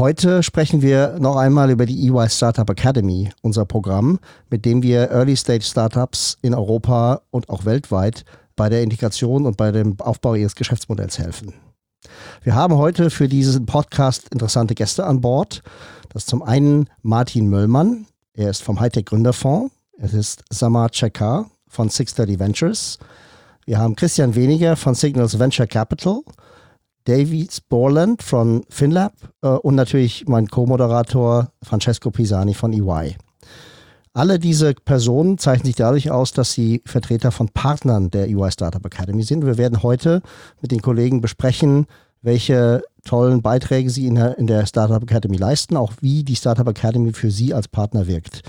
Heute sprechen wir noch einmal über die EY Startup Academy, unser Programm, mit dem wir Early Stage Startups in Europa und auch weltweit bei der Integration und bei dem Aufbau ihres Geschäftsmodells helfen. Wir haben heute für diesen Podcast interessante Gäste an Bord. Das ist zum einen Martin Möllmann, er ist vom Hightech Gründerfonds. Es ist Samar Chekar von 630 Ventures. Wir haben Christian Weniger von Signals Venture Capital, Davies Borland von FinLab äh, und natürlich mein Co-Moderator Francesco Pisani von EY. Alle diese Personen zeichnen sich dadurch aus, dass sie Vertreter von Partnern der EY Startup Academy sind. Wir werden heute mit den Kollegen besprechen, welche tollen Beiträge sie in der, in der Startup Academy leisten, auch wie die Startup Academy für sie als Partner wirkt.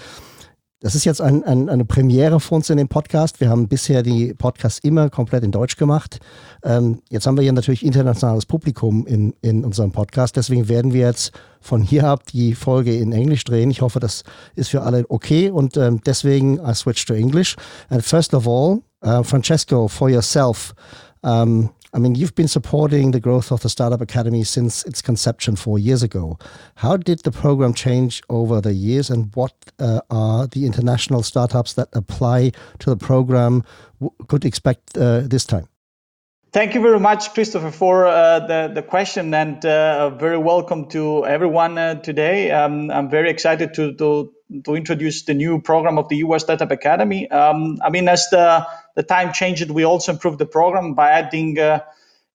Das ist jetzt ein, ein, eine Premiere für uns in dem Podcast. Wir haben bisher die Podcasts immer komplett in Deutsch gemacht. Ähm, jetzt haben wir hier natürlich internationales Publikum in, in unserem Podcast. Deswegen werden wir jetzt von hier ab die Folge in Englisch drehen. Ich hoffe, das ist für alle okay. Und ähm, deswegen I switch to English. And first of all, uh, Francesco, for yourself, um, I mean, you've been supporting the growth of the Startup Academy since its conception four years ago. How did the program change over the years, and what uh, are the international startups that apply to the program could expect uh, this time? Thank you very much, Christopher, for uh, the, the question, and uh, very welcome to everyone uh, today. Um, I'm very excited to, to, to introduce the new program of the EY Startup Academy. Um, I mean, as the the time changed, we also improved the program by adding uh,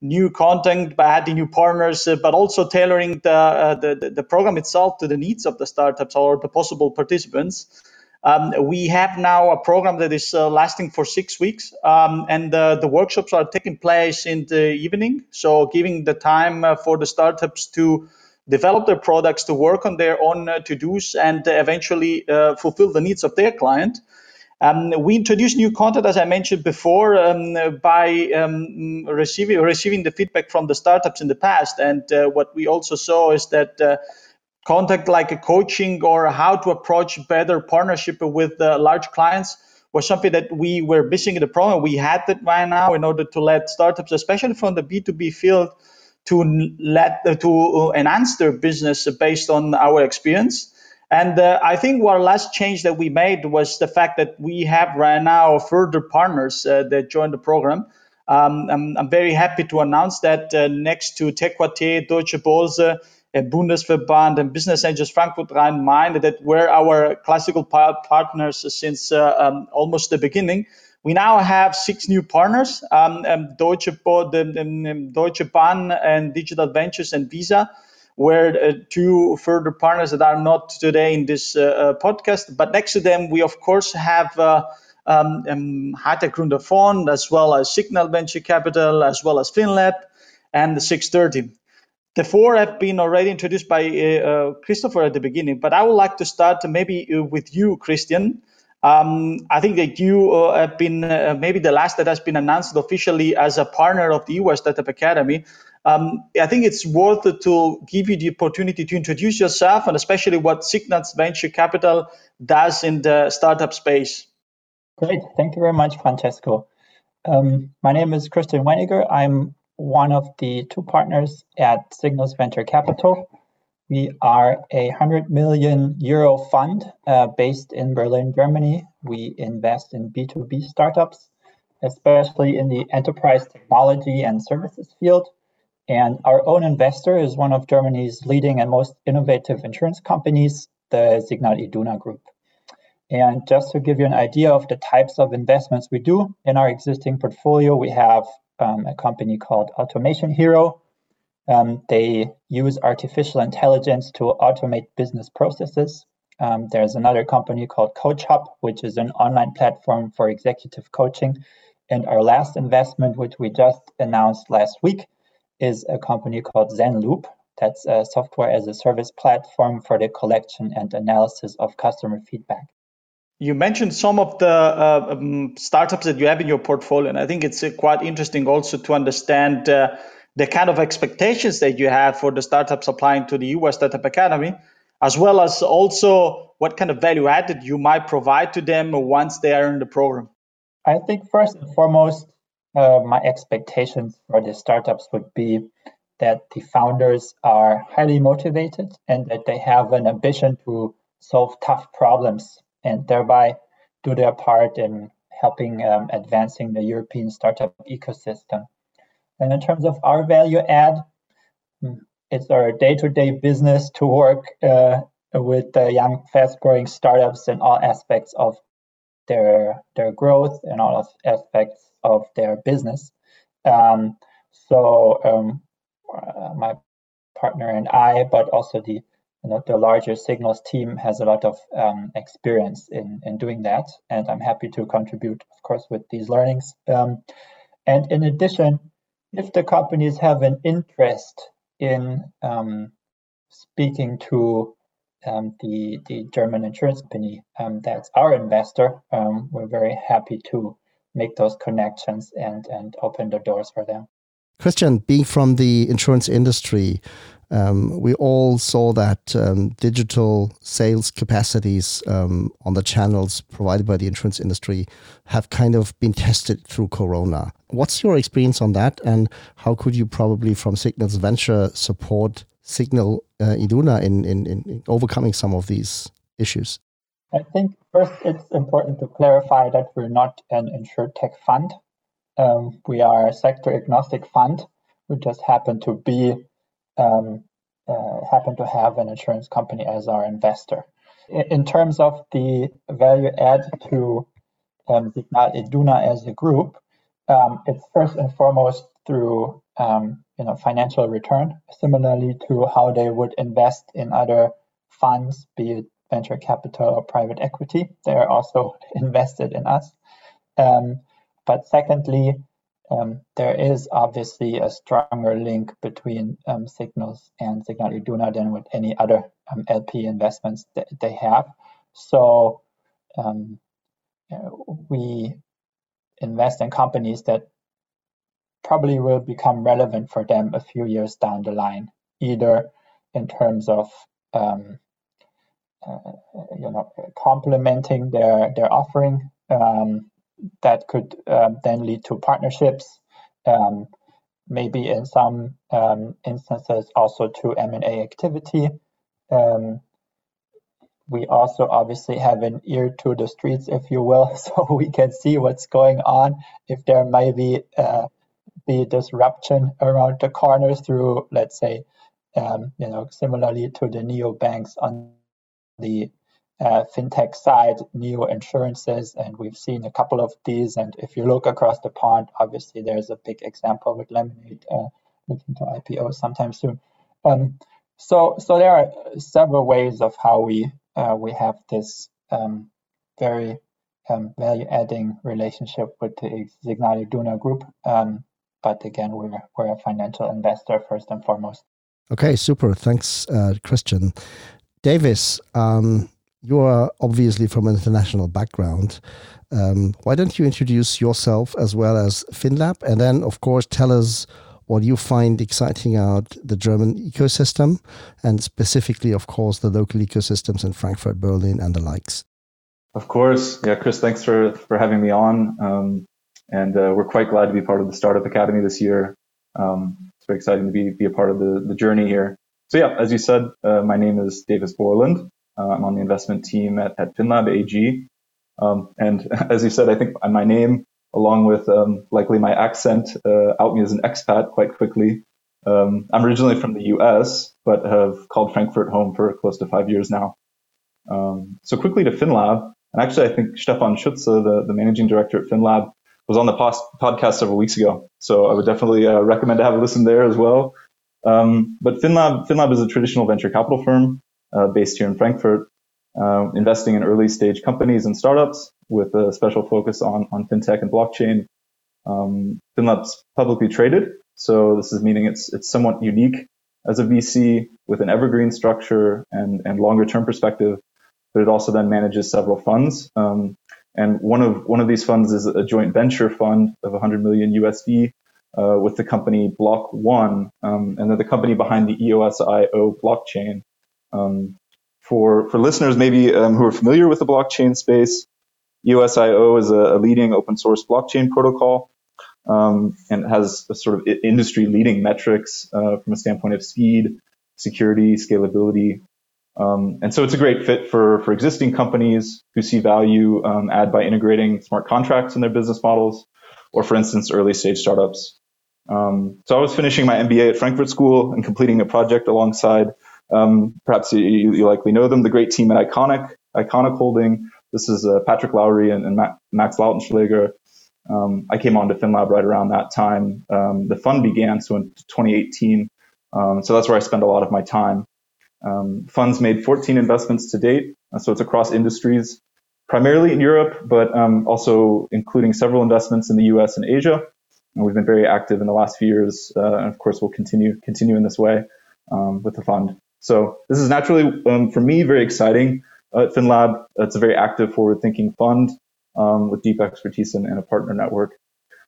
new content, by adding new partners, uh, but also tailoring the, uh, the, the program itself to the needs of the startups or the possible participants. Um, we have now a program that is uh, lasting for six weeks, um, and uh, the workshops are taking place in the evening. So, giving the time uh, for the startups to develop their products, to work on their own to dos, and eventually fulfill the needs of their client. Um, we introduced new content, as I mentioned before, um, by um, receiving receiving the feedback from the startups in the past. And uh, what we also saw is that uh, content like a coaching or how to approach better partnership with uh, large clients was something that we were missing in the program. We had that by now in order to let startups, especially from the B2B field, to let to enhance their business based on our experience. And uh, I think our last change that we made was the fact that we have right now further partners uh, that joined the program. Um, I'm, I'm, very happy to announce that uh, next to TechQuartier, Deutsche Börse, Bundesverband, and Business Angels Frankfurt Rhein Main, that were our classical partners since uh, um, almost the beginning. We now have six new partners um, um Deutsche, the, Deutsche Bahn and Digital Ventures and Visa were uh, two further partners that are not today in this uh, uh, podcast. But next to them, we of course have um, um, Hightech as well as Signal Venture Capital, as well as FinLab, and the 630. The four have been already introduced by uh, Christopher at the beginning, but I would like to start maybe with you, Christian. Um, I think that you uh, have been maybe the last that has been announced officially as a partner of the EY Startup Academy. Um, I think it's worth it to give you the opportunity to introduce yourself and especially what Signals Venture Capital does in the startup space. Great. Thank you very much, Francesco. Um, my name is Christian Weiniger. I'm one of the two partners at Signals Venture Capital. We are a 100 million euro fund uh, based in Berlin, Germany. We invest in B2B startups, especially in the enterprise technology and services field. And our own investor is one of Germany's leading and most innovative insurance companies, the Signal Iduna Group. And just to give you an idea of the types of investments we do in our existing portfolio, we have um, a company called Automation Hero. Um, they use artificial intelligence to automate business processes. Um, there's another company called CoachHub, which is an online platform for executive coaching. And our last investment, which we just announced last week, is a company called ZenLoop, That's a software as a service platform for the collection and analysis of customer feedback. You mentioned some of the uh, um, startups that you have in your portfolio, and I think it's uh, quite interesting also to understand uh, the kind of expectations that you have for the startups applying to the EY Startup Academy, as well as also what kind of value added you might provide to them once they are in the program. I think first and foremost, uh, my expectations for the startups would be that the founders are highly motivated and that they have an ambition to solve tough problems and thereby do their part in helping um, advancing the European startup ecosystem. And in terms of our value add, hmm, it's our day-to-day business to work uh, with the young, fast-growing startups in all aspects of their their growth and all aspects of their business. Um, so um, uh, my partner and I, but also the you know, the larger signals team has a lot of um, experience in, in doing that, and I'm happy to contribute, of course, with these learnings. Um, and in addition, if the companies have an interest in um, speaking to um, the the German insurance company um, that's our investor, um, we're very happy to make those connections and and open the doors for them. Christian, being from the insurance industry, um, we all saw that um, digital sales capacities um, on the channels provided by the insurance industry have kind of been tested through Corona. What's your experience on that, and how could you probably, from Signals Venture, support Signal uh, Iduna in, in, in overcoming some of these issues? I think first it's important to clarify that we're not an insurtech fund. Um, we are a sector agnostic fund. We just happen to be um, uh, happen to have an insurance company as our investor. In, terms of the value add to um, Iduna as a group, um, it's first and foremost through um, you know financial return, similarly to how they would invest in other funds, be it venture capital or private equity. They are also invested in us. Um, but secondly, um, there is obviously a stronger link between um, Signals and Signal Iduna than with any other um, LP investments that they have. So um, we invest in companies that probably will become relevant for them a few years down the line, either in terms of um, you know complementing their their offering um, that could um, then lead to partnerships, um, maybe in some um, instances also to M&A activity. Um, we also obviously have an ear to the streets, if you will, so we can see what's going on. If there may be uh, be disruption around the corners through, let's say, you know, similarly to the neobanks on the uh, fintech side, new insurances, and we've seen a couple of these. And if you look across the pond, obviously there's a big example with Lemonade uh, looking to IPO sometime soon. Um, so, so there are several ways of how we uh, we have this um, very um, value-adding relationship with the Signal Iduna Group. Um, but again, we're we're a financial investor first and foremost. Okay, super. Thanks, uh, Christian. Davis, um, you are obviously from an international background. Um, why don't you introduce yourself as well as FinLab, and then, of course, tell us what you find exciting out the German ecosystem, and specifically, of course, the local ecosystems in Frankfurt, Berlin, and the likes. Of course, yeah, Chris. Thanks for for having me on, um, and uh, we're quite glad to be part of the Startup Academy this year. Um, it's very exciting to be be a part of the the journey here. So yeah, as you said, uh, my name is Davis Borland. Uh, I'm on the investment team at, at FinLab AG. Um, and as you said, I think my name, along with um, likely my accent, uh, out me as an expat quite quickly. Um, I'm originally from the US, but have called Frankfurt home for close to five years now. Um, so quickly to FinLab, and actually I think Stefan Schütze, the, the managing director at FinLab, was on the post- podcast several weeks ago. So I would definitely uh, recommend to have a listen there as well. Um, but FinLab, FinLab is a traditional venture capital firm uh, based here in Frankfurt, uh, investing in early stage companies and startups with a special focus on, on fintech and blockchain. Um, FinLab's publicly traded, so this is meaning it's it's somewhat unique as a VC with an evergreen structure and, and longer term perspective, but it also then manages several funds. Um, and one of one of these funds is a joint venture fund of 100 million USD uh, with the company Block One, um, and then the company behind the EOSIO blockchain. Um, for for listeners maybe um, who are familiar with the blockchain space, EOSIO is a, a leading open source blockchain protocol um, and has a sort of industry leading metrics uh, from a standpoint of speed, security, scalability. Um, and so it's a great fit for, for existing companies who see value um, add by integrating smart contracts in their business models, or for instance, early stage startups. Um, so I was finishing my MBA at Frankfurt School and completing a project alongside, um, perhaps you, you, likely know them, the great team at Iconic, Iconic Holding. This is uh, Patrick Lowry and, and Max Lautenschläger. Um, I came on to FinLab right around that time. Um, the fund began, so in 2018. Um, so that's where I spend a lot of my time. Um, funds made 14 investments to date, uh, so it's across industries, primarily in Europe, but um, also including several investments in the U.S. and Asia. And we've been very active in the last few years, uh, and of course we'll continue continue in this way um, with the fund. So this is naturally for me very exciting. Uh, at FinLab, it's a very active, forward-thinking fund um, with deep expertise and, and, a partner network.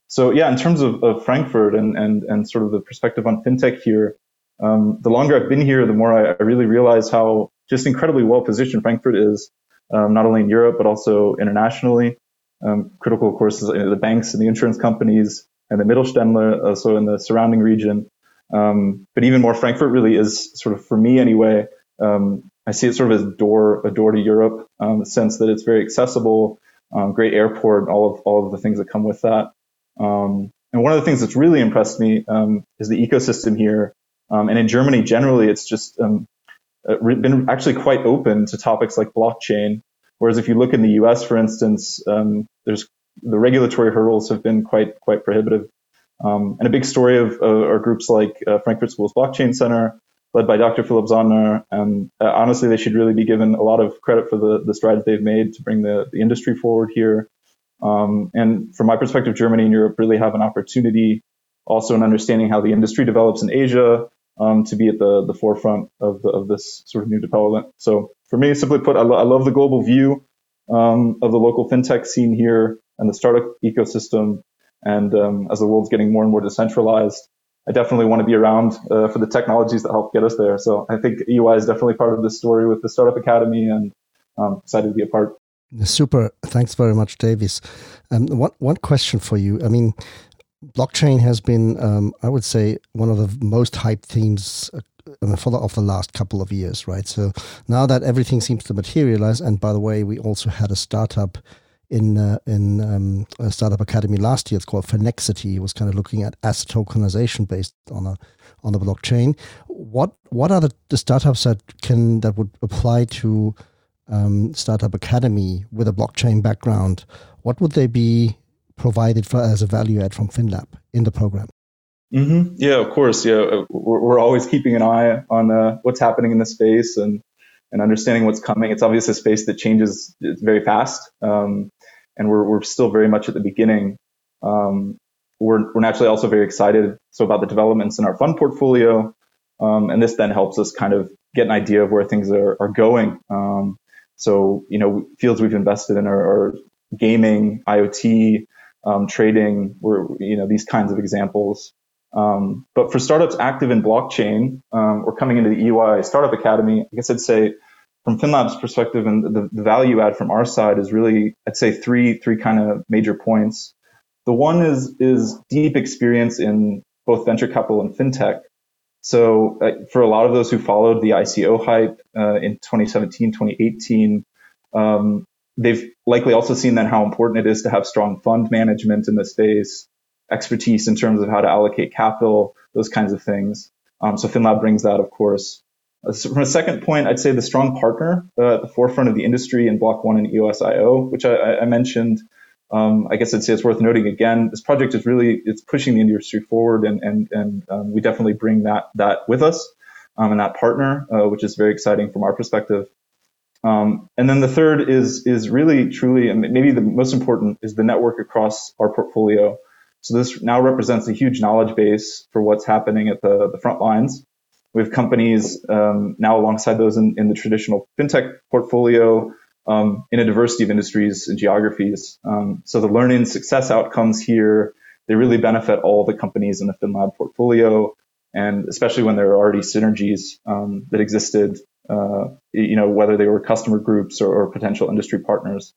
So yeah, in terms of, of Frankfurt and, and, and sort of the perspective on fintech here, um, the longer I've been here, the more I, I, really realize how just incredibly well positioned Frankfurt is, um, not only in Europe, but also internationally. Um, critical, of course, is the banks and the insurance companies and the Mittelständler, also in the surrounding region. Um, but even more, Frankfurt really is sort of, for me anyway, um, I see it sort of as door, a door to Europe, um, sense that it's very accessible, um, great airport, all of all of the things that come with that. Um, and one of the things that's really impressed me um, is the ecosystem here. Um, and in Germany, generally, it's just um, uh, been actually quite open to topics like blockchain. Whereas if you look in the U.S., for instance, um, there's the regulatory hurdles have been quite quite prohibitive. and a big story of uh, are groups like uh, Frankfurt School's Blockchain Center, led by Dr. Philipp Sandner. And uh, honestly, they should really be given a lot of credit for the, the strides they've made to bring the, the industry forward here. Um, and from my perspective, Germany and Europe really have an opportunity also in understanding how the industry develops in Asia um, to be at the, the forefront of, the, of this sort of new development. So for me, simply put, I, lo- I love the global view um, of the local fintech scene here and the startup ecosystem. And um, as the world's getting more and more decentralized, I definitely want to be around uh, for the technologies that help get us there. So I think EY is definitely part of this story with the Startup Academy, and I'm excited to be a part. Super. Thanks very much, Davis. Um, one one question for you. I mean, blockchain has been, um, I would say, one of the most hyped themes uh, for of the last couple of years, right? So now that everything seems to materialize, and by the way, we also had a startup in uh, in um, a startup academy last year. It's called Finexity. It was kind of looking at asset tokenization based on a on the blockchain. What what are the, the startups that can that would apply to um, startup academy with a blockchain background? What would they be provided for as a value add from FinLab in the program? Mm-hmm. Yeah, of course. Yeah, we're, we're always keeping an eye on uh, what's happening in the space and and understanding what's coming. It's obviously a space that changes very fast. Um, and we're, we're still very much at the beginning. Um, we're, we're naturally also very excited so about the developments in our fund portfolio. Um, and this then helps us kind of get an idea of where things are, are going. Um, so, you know, fields we've invested in are, are gaming, IoT, um, trading, we're, you know, these kinds of examples. Um, but for startups active in blockchain, um, or coming into the EY Startup Academy, I guess I'd say from FinLab's perspective and the, the, value add from our side is really, I'd say three, three kind of major points. The one is, is deep experience in both venture capital and fintech. So uh, for a lot of those who followed the ICO hype uh, in 2017, 2018, um, they've likely also seen then how important it is to have strong fund management in the space, expertise in terms of how to allocate capital, those kinds of things. Um, so FinLab brings that, of course. From a second point, I'd say the strong partner uh, at the forefront of the industry in Block One and EOSIO, which I, I mentioned. Um, I guess I'd say it's worth noting again. This project is really it's pushing the industry forward, and and and um, we definitely bring that that with us um, and that partner, uh, which is very exciting from our perspective. Um, and then the third is is really truly, and maybe the most important, is the network across our portfolio. So this now represents a huge knowledge base for what's happening at the the front lines We have companies um, now alongside those in, in, the traditional fintech portfolio um, in a diversity of industries and geographies. Um, so the learning success outcomes here, they really benefit all the companies in the FinLab portfolio. And especially when there are already synergies um, that existed, uh, you know, whether they were customer groups or, or potential industry partners.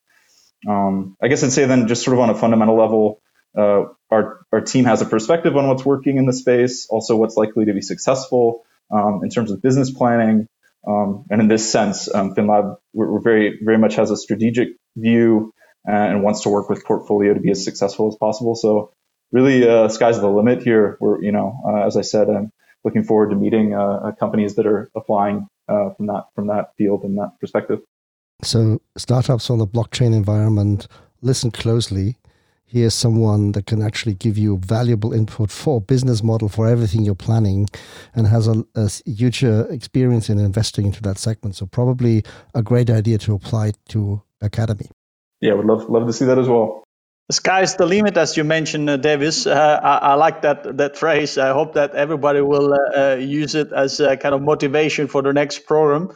Um, I guess I'd say then just sort of on a fundamental level, uh, our, our team has a perspective on what's working in the space, also what's likely to be successful in terms of business planning. Um, and in this sense, um, FinLab we're, we're, very very much has a strategic view and wants to work with portfolio to be as successful as possible. So really, uh, sky's the limit here. We're you know uh, as I said, I'm looking forward to meeting uh, companies that are applying uh, from that from that field and that perspective. So startups on the blockchain environment listen closely here's someone that can actually give you valuable input for business model for everything you're planning and has a, a huge uh, experience in investing into that segment so probably a great idea to apply to academy yeah would love love to see that as well the sky's the limit, as you mentioned, uh, Davis. Uh, I, I, like that that phrase. I hope that everybody will uh, uh use it as a kind of motivation for the next program.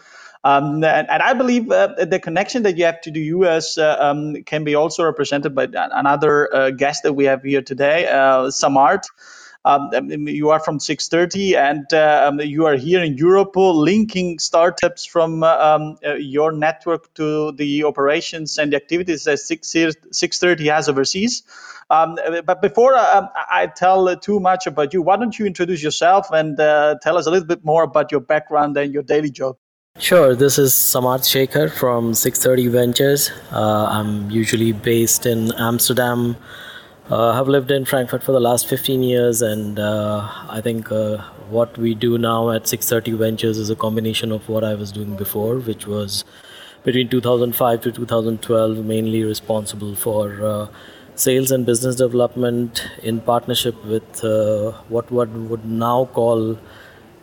Um, and, and, I believe uh, the connection that you have to the US uh, um, can be also represented by another uh, guest that we have here today, uh, Samarth. Um, you are from 630 and uh, um, you are here in Europe linking startups from uh, um, your network to the operations and the activities that 630 has overseas. Um, but before uh, I tell too much about you, why don't you introduce yourself and uh, tell us a little bit more about your background and your daily job? Sure, this is Samarth Shekhar from 630 Ventures. Uh, I'm usually based in Amsterdam. Uh, have lived in Frankfurt for the last 15 years, and uh, I think uh, what we do now at 630 Ventures is a combination of what I was doing before, which was between 2005 to 2012, mainly responsible for uh, sales and business development in partnership with uh, what one would now call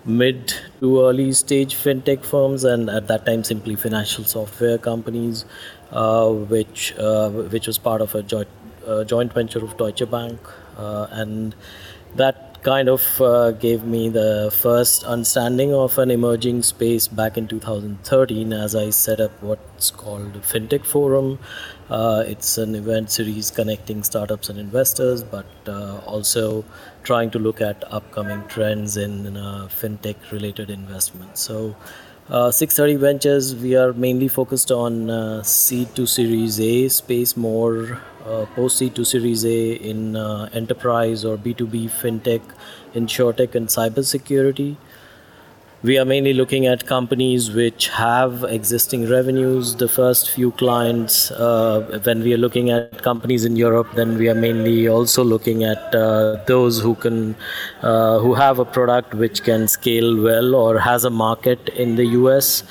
mid to early stage fintech firms, and at that time simply financial software companies, uh, which uh, which was part of a joint uh, joint venture of Deutsche Bank, uh, and that kind of uh, gave me the first understanding of an emerging space back in 2013 as I set up what's called FinTech Forum. Uh, it's an event series connecting startups and investors, but uh, also trying to look at upcoming trends in uh, fintech related investments. So, uh, 630 Ventures, we are mainly focused on uh, seed to Series A space, more uh, post seed to Series A in enterprise or B2B fintech, insurtech, and cybersecurity we are mainly looking at companies which have existing revenues. The first few clients, uh, when we are looking at companies in Europe, then we are mainly also looking at uh, those who can, uh, who have a product which can scale well or has a market in the US.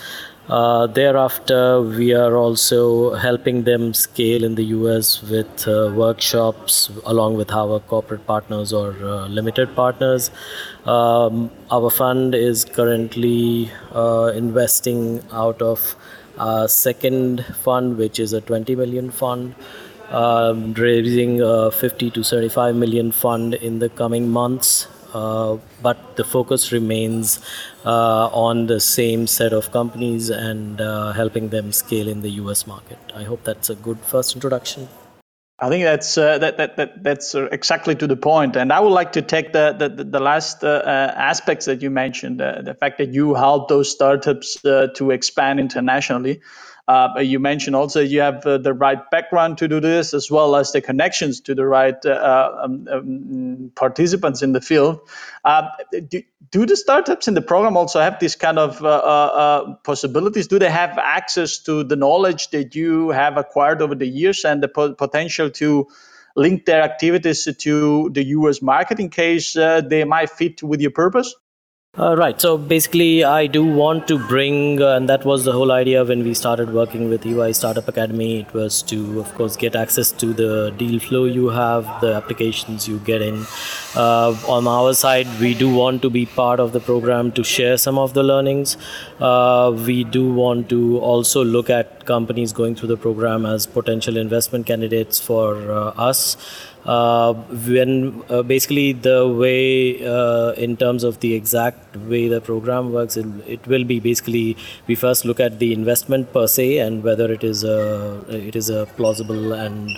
Uh, thereafter, we are also helping them scale in the US with uh, workshops along with our corporate partners or uh, limited partners. Um, our fund is currently uh, investing out of our second fund, which is a 20 million fund. Um, raising a 50 to 35 million fund in the coming months. Uh, but the focus remains uh, on the same set of companies and uh, helping them scale in the US market. I hope that's a good first introduction. I think that's uh, that, that, that that's exactly to the point. point, and I would like to take the the, the last uh, uh, aspects that you mentioned, the fact that you help those startups to expand internationally. Uh, you mentioned also you have uh, the right background to do this, as well as the connections to the right uh, um, um, participants in the field. Uh, do, do, the startups in the program also have this kind of uh, uh, possibilities? Do they have access to the knowledge that you have acquired over the years and the po- potential to link their activities to the US market in case they might fit with your purpose? Uh, right. So basically, I do want to bring, uh, and that was the whole idea when we started working with EY Startup Academy. It was to, of course, get access to the deal flow you have, the applications you get in. Uh, on our side, we do want to be part of the program to share some of the learnings. Uh, we do want to also look at companies going through the program as potential investment candidates for uh, us. Uh, when uh, basically the way uh, in terms of the exact way the program works it, it, will be basically we first look at the investment per se and whether it is a it is a plausible and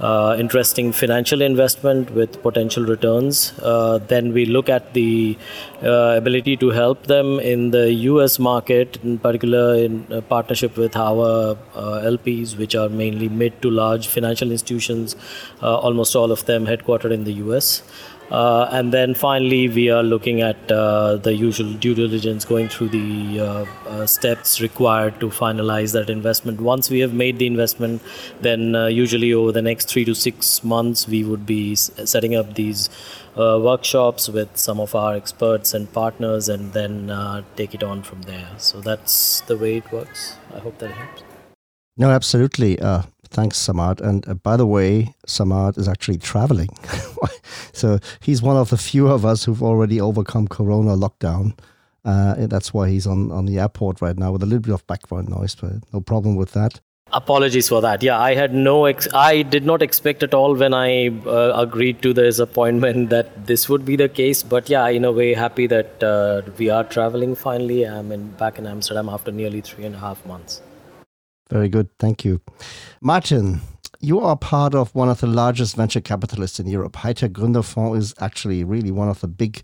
uh, interesting financial investment with potential returns. Uh, then we look at the uh, ability to help them in the US market, in particular in partnership with our LPs, which are mainly mid to large financial institutions, almost all of them headquartered in the US. Uh, and then finally, we are looking at uh, the usual due diligence, going through the uh, uh steps required to finalize that investment. Once we have made the investment, then uh, usually over the next three to six months, we would be setting up these uh, workshops with some of our experts and partners, and then take it on from there. So that's the way it works. I hope that helps. No, absolutely. Thanks, Samad. And uh, by the way, Samad is actually traveling. so he's one of the few of us who've already overcome Corona lockdown. Uh, that's why he's on, on the airport right now with a little bit of background noise, but no problem with that. Apologies for that. Yeah, I had no, ex- I did not expect at all when I uh, agreed to this appointment that this would be the case. But yeah, in a way, happy that uh, we are traveling finally. I'm in, back in Amsterdam after nearly three and a half months. Very good. Thank you. Martin, you are part of one of the largest venture capitalists in Europe. Hightech Gründerfonds is actually really one of the big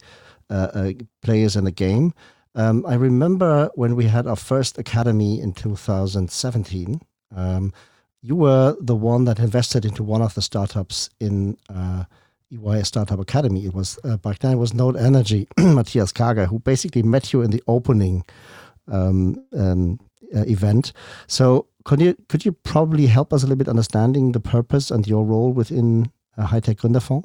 uh, uh, players in the game. Um, I remember when we had our first academy in 2017, um, you were the one that invested into one of the startups in uh, EY Startup Academy. It was uh, back then it was Node Energy, Matthias Karger, who basically met you in the opening um, um, uh, event. So could you could you probably help us a little bit understanding the purpose and your role within a Hightech Gründerfonds?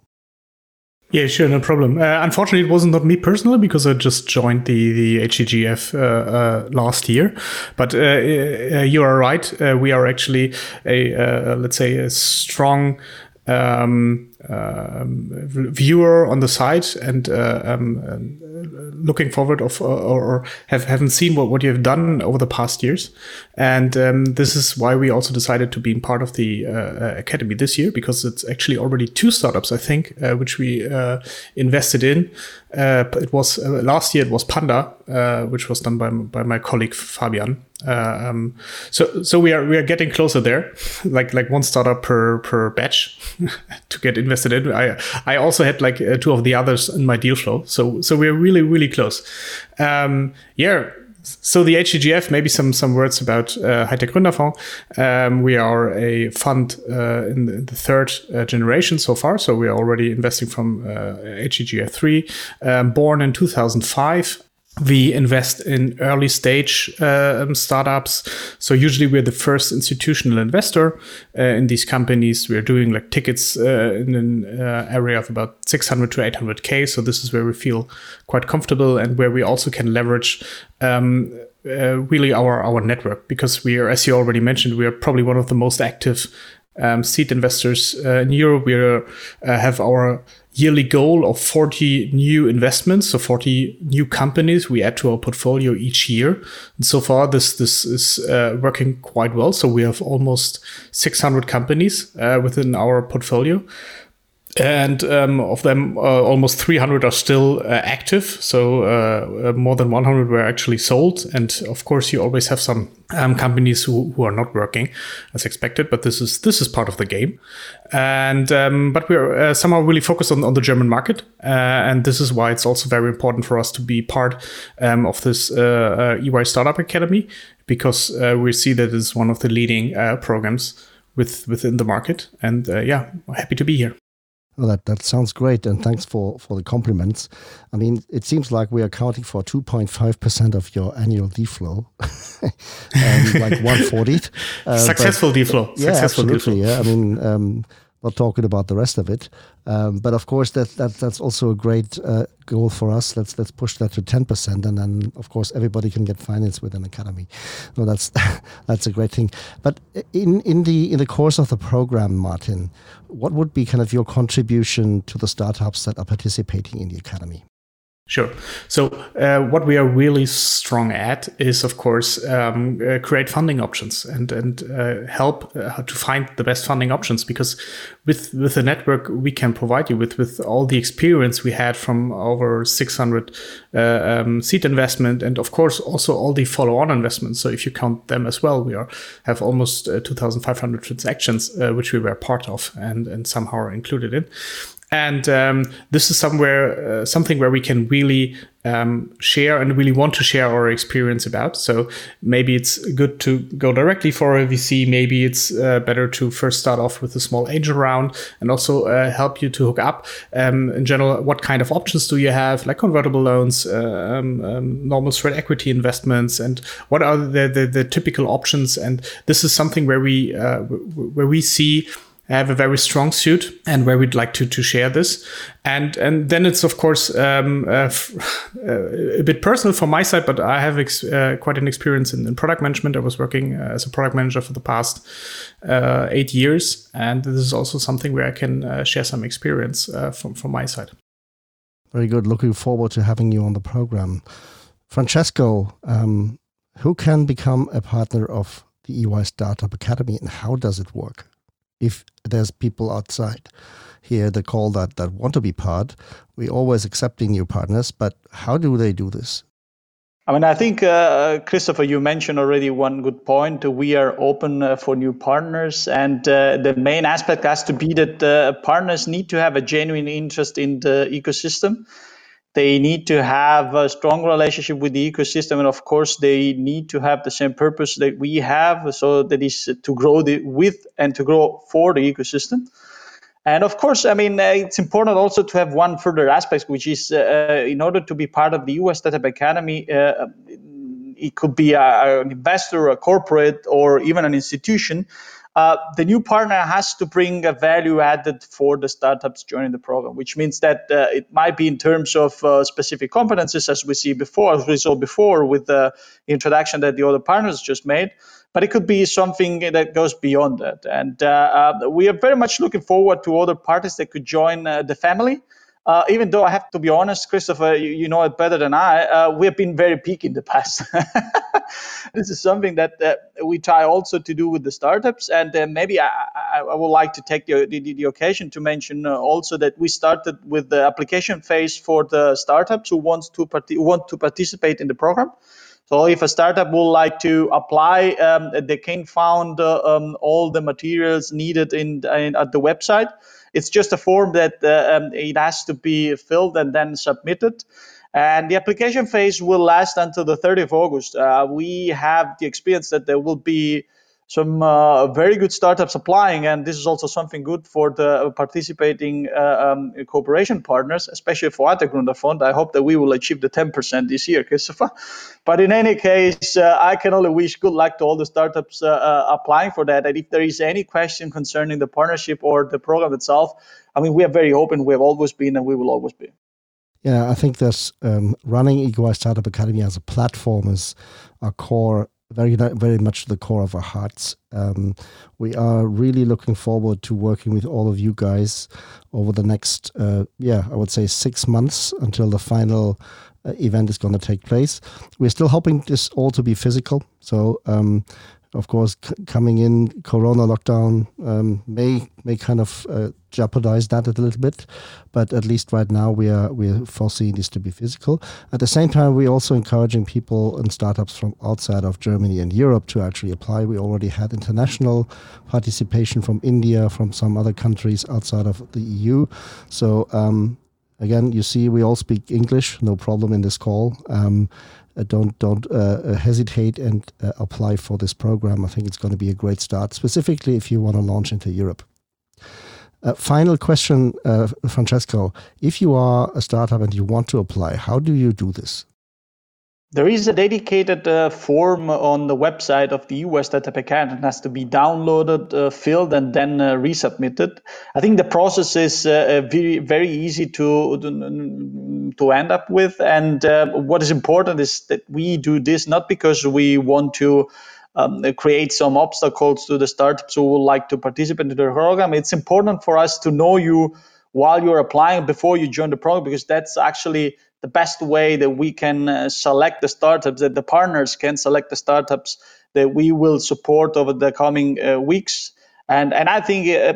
Yeah, sure, no problem. Uh, unfortunately, it wasn't not me personally because I just joined the the HTGF uh, uh, last year. But uh, uh, you are right. Uh, we are actually a let's say a strong um, viewer on the site and uh, um, looking forward of or, or, have haven't seen what, what you have done over the past years. And um, this is why we also decided to be part of the uh, uh, academy this year because it's actually already two startups I think uh, which we uh, invested in. Uh, it was last year it was Panda which was done by, by my colleague Fabian. uh, um, so so we are we are getting closer there, like like one startup per per batch to get invested in. I I also had like uh, two of the others in my deal flow. So so we're really really close. Um, yeah. So the HTGF, maybe some some words about uh, Hightech Gründerfonds. Um, we are a fund uh, in, the, third uh, generation so far. So we are already investing from uh, HTGF three, um, born in 2005 we invest in early stage uh, startups. So usually we're the first institutional investor uh, in these companies. We're doing like tickets uh, in an uh, area of about 600 to 800k. So this is where we feel quite comfortable and where we also can leverage. Um, uh, really our our network because we are as you already mentioned we are probably one of the most active um, seed investors uh, in Europe. We uh, have our yearly goal of 40 new investments, so 40 new companies we add to our portfolio each year. And so far, this this is uh, working quite well. So we have almost 600 companies uh, within our portfolio and um, of them, uh, almost 300 are still uh, active. So uh, uh, more than 100 were actually sold. And of course, you always have some um, companies who, who are not working as expected. But this is this is part of the game. And um, but we're uh, somehow really focused on, on the German market, uh, and this is why it's also very important for us to be part um, of this EY Startup Academy because we see that it's one of the leading programs with within the market. And yeah, happy to be here. Well, that, that sounds great, and thanks for, for the compliments. I mean, it seems like we are accounting for 2.5% of your annual deal flow, um, like 140. Uh, Successful deal flow. Yeah, Successful absolutely. Yeah, I mean, um, not talking about the rest of it. Um, but of course, that, that that's also a great uh, goal for us. Let's let's push that to ten percent, and then of course everybody can get finance with an academy. No, that's that's a great thing. But in in the in the course of the program, Martin, what would be kind of your contribution to the startups that are participating in the academy? Sure. So, uh, what we are really strong at is, of course, um, uh, create funding options and and uh, help uh, to find the best funding options. Because with with the network we can provide you with with all the experience we had from over 600 uh, um, seed investment, and of course also all the follow-on investments. So, if you count them as well, we are have almost uh, 2,500 transactions which we were part of and and somehow are included in and um, this is somewhere uh, something where we can really um, share and really want to share our experience about. So maybe it's good to go directly for a vc maybe it's uh, better to first start off with a small angel round and also uh, help you to hook up um, in general what kind of options do you have like convertible loans uh, um, um, normal straight equity investments and what are the, the, the, typical options? And this is something where we uh, where we see have a very strong suit and where we'd like to to share this. And and then it's of course um, uh, uh, a bit personal from my side but i have uh, quite an experience in, in, product management. I was working uh, as a product manager for the past uh, eight years. And this is also something where i can uh, share some experience from from my side. Very good. Looking forward to having you on the program. Francesco um, who can become a partner of the ey startup academy and how does it work if there's people outside here the call that that want to be part we're always accepting new partners but how do they do this I mean, I think, uh, Christopher, you mentioned already one good point. We are open uh, for new partners. And uh, the main aspect has to be that uh, partners need to have a genuine interest in the ecosystem. They need to have a strong relationship with the ecosystem, and of course, they need to have the same purpose that we have. So that is to grow the, with and to grow for the ecosystem. And of course, I mean, uh, it's important also to have one further aspect, which is uh, uh in order to be part of the EY Startup Academy, uh, it could be a, an investor, a corporate, or even an institution uh, the new partner has to bring a value added for the startups joining the program, which means that uh, it might be in terms of uh, specific competencies, as we see before, as we saw before with the introduction that the other partners just made. But it could be something that goes beyond that. And uh, uh, we are very much looking forward to other parties that could join the family. Uh, even though I have to be honest, Christopher, you, you know it better than I, uh, we have been very peak in the past. this is something that uh, we try also to do with the startups. And uh, maybe I, I, I, would like to take the, the, the occasion to mention uh, also that we started with the application phase for the startups who, wants to part- want to participate in the program. So if a startup would like to apply, um, they can find uh, um, all the materials needed in, in, at the website. It's just a form that uh, um, it has to be filled and then submitted. And the application phase will last until the 30th of August. Uh, we have the experience that there will be some uh, very good startups applying, and this is also something good for the participating uh, um, cooperation partners, especially for Gründer Fund. I hope that we will achieve the 10% this year, Christopher. But in any case, uh, I can only wish good luck to all the startups uh, uh, applying for that. And if there is any question concerning the partnership or the program itself, I mean, we are very open. We have always been, and we will always be. Yeah, I think that um, running EY Startup Academy as a platform is our core very very much the core of our hearts. Um, we are really looking forward to working with all of you guys over the next, uh, yeah, I would say six months until the final uh, event is going to take place. We're still hoping this all to be physical, so um, of course, c- coming in Corona lockdown um, may may kind of uh, jeopardize that a little bit, but at least right now we are we are foreseeing this to be physical. At the same time, we're also encouraging people and startups from outside of Germany and Europe to actually apply. We already had international participation from India, from some other countries outside of the EU. So um, again, you see, we all speak English, no problem in this call. Um, uh, don't don't uh, uh, hesitate and apply for this program. I think it's going to be a great start, specifically if you want to launch into Europe. Uh, final question, uh, Francesco. If you are a startup and you want to apply, how do you do this? There is a dedicated uh, form on the website of the EY Startup Academy. It has to be downloaded, uh, filled, and then uh, resubmitted. I think the process is uh, very, very easy to, to end up with. And uh, what is important is that we do this not because we want to um, create some obstacles to the startups who would like to participate in the program. It's important for us to know you while you're applying before you join the program because that's actually the best way that we can uh, select the startups, that the partners can select the startups that we will support over the coming uh, weeks. And and I think uh,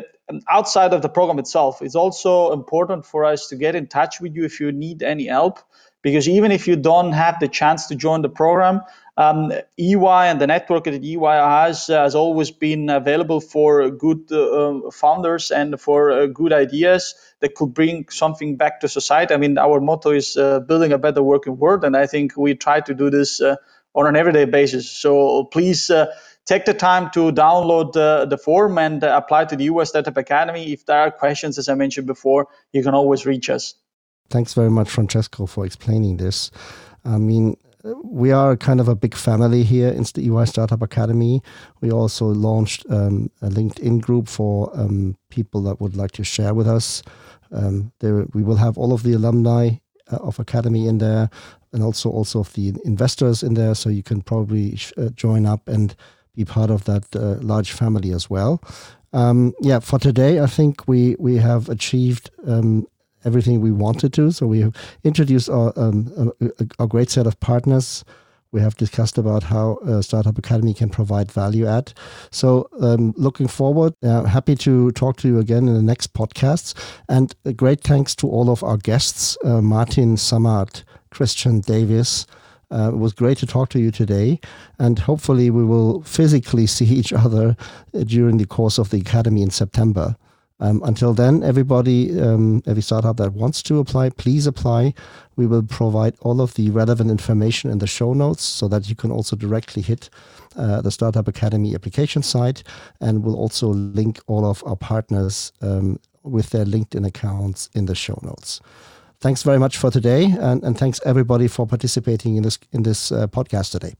outside of the program itself, it's also important for us to get in touch with you if you need any help. Because even if you don't have the chance to join the program, um, EY and the network that EY has has always been available for good uh, founders and for uh, good ideas that could bring something back to society. I mean, our motto is uh, building a better working world, and I think we try to do this uh, on an everyday basis. So please uh, take the time to download uh, the form and uh, apply to the EY Startup Academy. If there are questions, as I mentioned before, you can always reach us. Thanks very much, Francesco, for explaining this. I mean, we are kind of a big family here in the EY Startup Academy. We also launched um, a LinkedIn group for um, people that would like to share with us. Um, there, we will have all of the alumni uh, of Academy in there, and also also of the investors in there. So you can probably uh, join up and be part of that uh, large family as well. Um, yeah, for today, I think we we have achieved um, everything we wanted to. So we have introduced our, um, a, a, great set of partners. We have discussed about how Startup Academy can provide value add. So um, looking forward, uh, happy to talk to you again in the next podcasts. And a great thanks to all of our guests, uh, Martin Samarth, Christian Davis. Uh, it was great to talk to you today, and hopefully we will physically see each other uh, during the course of the academy in September. Um, until then, everybody, um, every startup that wants to apply, please apply. We will provide all of the relevant information in the show notes so that you can also directly hit uh, the Startup Academy application site. And we'll also link all of our partners um, with their LinkedIn accounts in the show notes. Thanks very much for today, and, and thanks everybody for participating in this in this uh, podcast today.